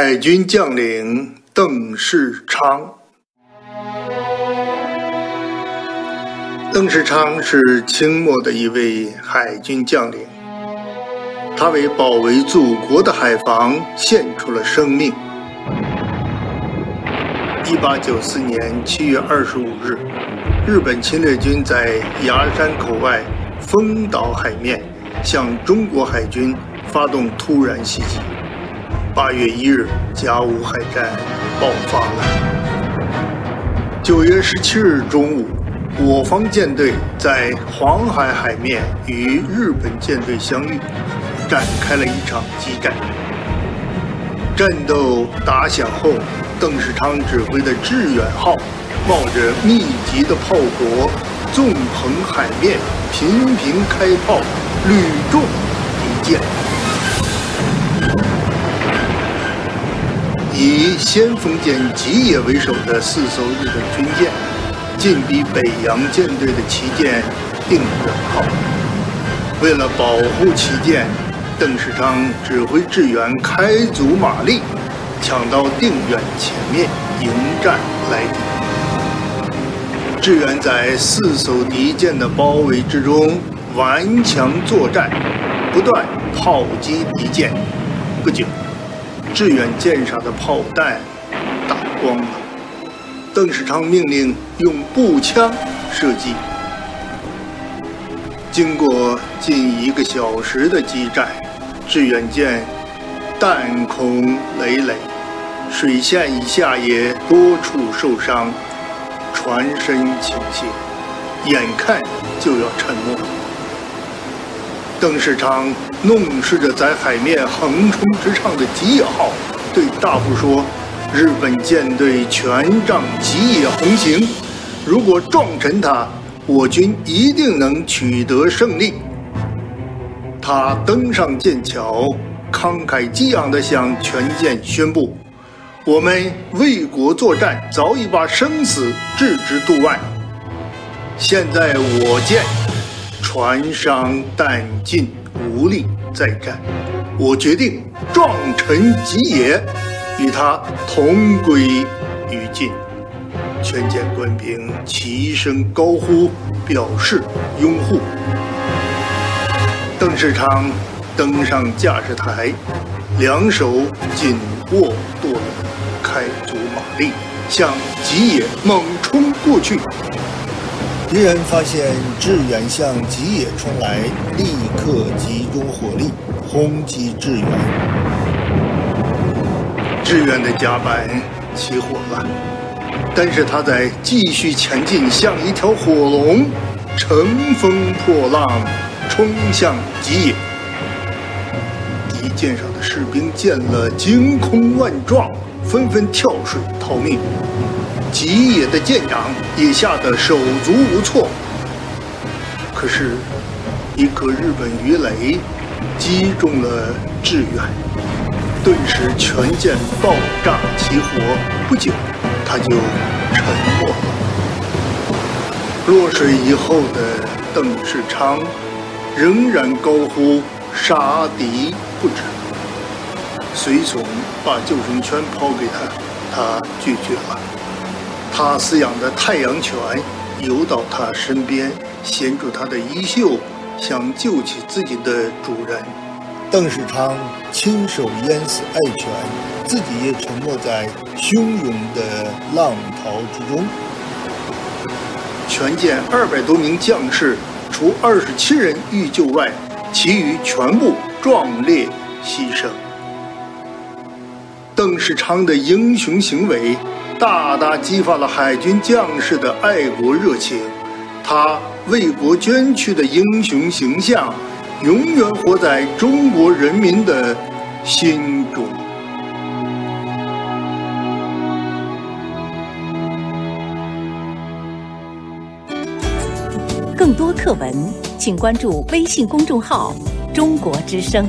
海军将领邓世昌。邓世昌是清末的一位海军将领，他为保卫祖国的海防献出了生命。一八九四年七月二十五日，日本侵略军在崖山口外丰岛海面向中国海军发动突然袭击。八月一日，甲午海战爆发了。九月十七日中午。我方舰队在黄海海面与日本舰队相遇，展开了一场激战。战斗打响后，邓世昌指挥的致远号冒着密集的炮火，纵横海面，频频开炮，屡中敌舰。以先锋舰吉野为首的四艘日本军舰。进逼北洋舰队的旗舰定远号，为了保护旗舰，邓世昌指挥志远开足马力，抢到定远前面迎战来敌。志远在四艘敌舰的包围之中顽强作战，不断炮击敌舰。不久，致远舰上的炮弹打光了。邓世昌命令用步枪射击。经过近一个小时的激战，致远舰弹孔累累，水线以下也多处受伤，船身倾斜，眼看就要沉没。邓世昌弄视着在海面横冲直撞的吉野号，对大副说。日本舰队全仗吉野横行，如果撞沉它，我军一定能取得胜利。他登上舰桥，慷慨激昂地向全舰宣布：“我们为国作战，早已把生死置之度外。现在我舰船伤弹尽，无力再战，我决定撞沉吉野。”与他同归于尽，全舰官兵齐声高呼，表示拥护。邓世昌登上驾驶台，两手紧握舵轮，开足马力，向吉野猛冲过去。敌人发现致远向吉野冲来，立刻集中火力轰击致远。志远的甲板起火了，但是他在继续前进，像一条火龙，乘风破浪，冲向吉野。敌舰上的士兵见了，惊恐万状，纷纷跳水逃命。吉野的舰长也吓得手足无措。可是，一颗日本鱼雷击中了志远。顿时全舰爆炸起火，不久他就沉没了。落水以后的邓世昌仍然高呼杀敌不止，随从把救生圈抛给他，他拒绝了。他饲养的太阳犬游到他身边，衔住他的衣袖，想救起自己的主人。邓世昌亲手淹死爱犬，自己也沉没在汹涌的浪涛之中。全舰二百多名将士，除二十七人遇救外，其余全部壮烈牺牲。邓世昌的英雄行为，大大激发了海军将士的爱国热情，他为国捐躯的英雄形象。永远活在中国人民的心中。更多课文，请关注微信公众号“中国之声”。